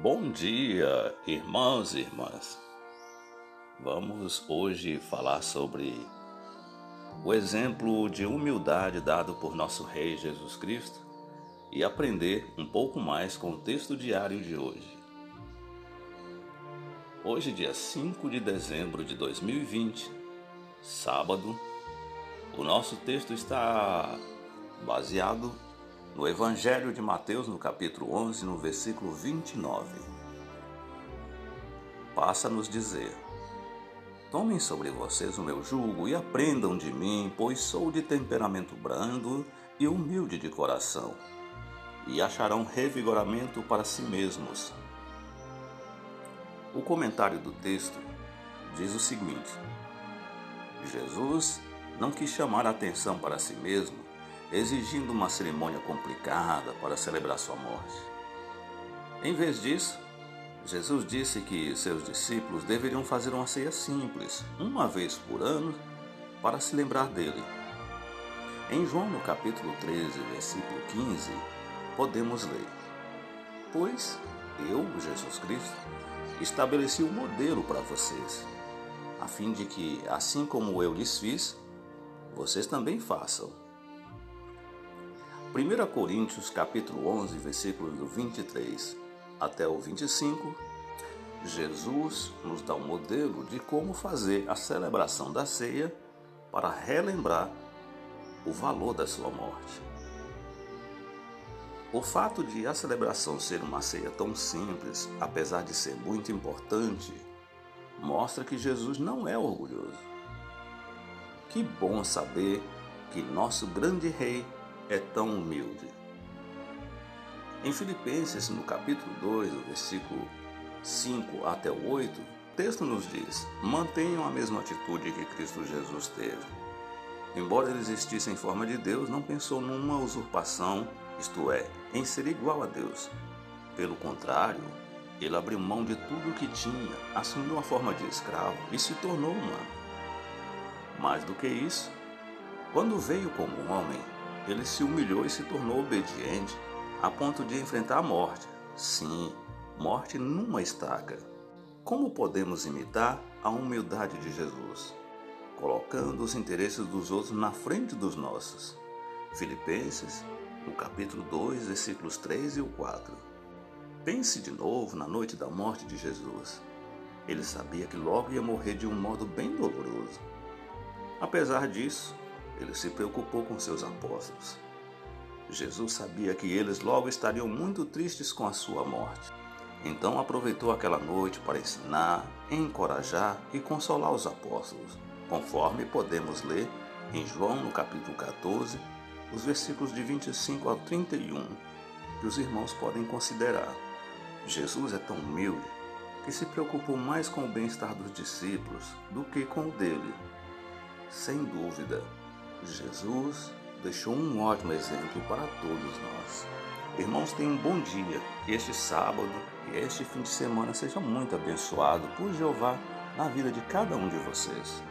Bom dia, irmãos e irmãs. Vamos hoje falar sobre o exemplo de humildade dado por nosso Rei Jesus Cristo e aprender um pouco mais com o texto diário de hoje. Hoje, dia 5 de dezembro de 2020, sábado, o nosso texto está baseado no Evangelho de Mateus, no capítulo 11, no versículo 29. Passa a nos dizer: Tomem sobre vocês o meu jugo e aprendam de mim, pois sou de temperamento brando e humilde de coração, e acharão revigoramento para si mesmos. O comentário do texto diz o seguinte: Jesus não quis chamar a atenção para si mesmo exigindo uma cerimônia complicada para celebrar sua morte. Em vez disso, Jesus disse que seus discípulos deveriam fazer uma ceia simples, uma vez por ano, para se lembrar dele. Em João, no capítulo 13, versículo 15, podemos ler: Pois eu, Jesus Cristo, estabeleci um modelo para vocês, a fim de que, assim como eu lhes fiz, vocês também façam. 1 Coríntios capítulo 11, versículos do 23 até o 25, Jesus nos dá um modelo de como fazer a celebração da ceia para relembrar o valor da sua morte. O fato de a celebração ser uma ceia tão simples, apesar de ser muito importante, mostra que Jesus não é orgulhoso. Que bom saber que nosso grande rei é tão humilde. Em Filipenses, no capítulo 2, o versículo 5 até o 8, o texto nos diz: Mantenham a mesma atitude que Cristo Jesus teve. Embora ele existisse em forma de Deus, não pensou numa usurpação, isto é, em ser igual a Deus. Pelo contrário, ele abriu mão de tudo o que tinha, assumiu a forma de escravo e se tornou humano. Mais do que isso, quando veio como homem, ele se humilhou e se tornou obediente a ponto de enfrentar a morte. Sim, morte numa estaca. Como podemos imitar a humildade de Jesus? Colocando os interesses dos outros na frente dos nossos. Filipenses, no capítulo 2, versículos 3 e 4. Pense de novo na noite da morte de Jesus. Ele sabia que logo ia morrer de um modo bem doloroso. Apesar disso, ele se preocupou com seus apóstolos. Jesus sabia que eles logo estariam muito tristes com a sua morte. Então aproveitou aquela noite para ensinar, encorajar e consolar os apóstolos, conforme podemos ler em João no capítulo 14, os versículos de 25 ao 31, que os irmãos podem considerar. Jesus é tão humilde que se preocupou mais com o bem-estar dos discípulos do que com o dele. Sem dúvida, Jesus deixou um ótimo exemplo para todos nós. Irmãos, tenham um bom dia. Este sábado e este fim de semana seja muito abençoado por Jeová na vida de cada um de vocês.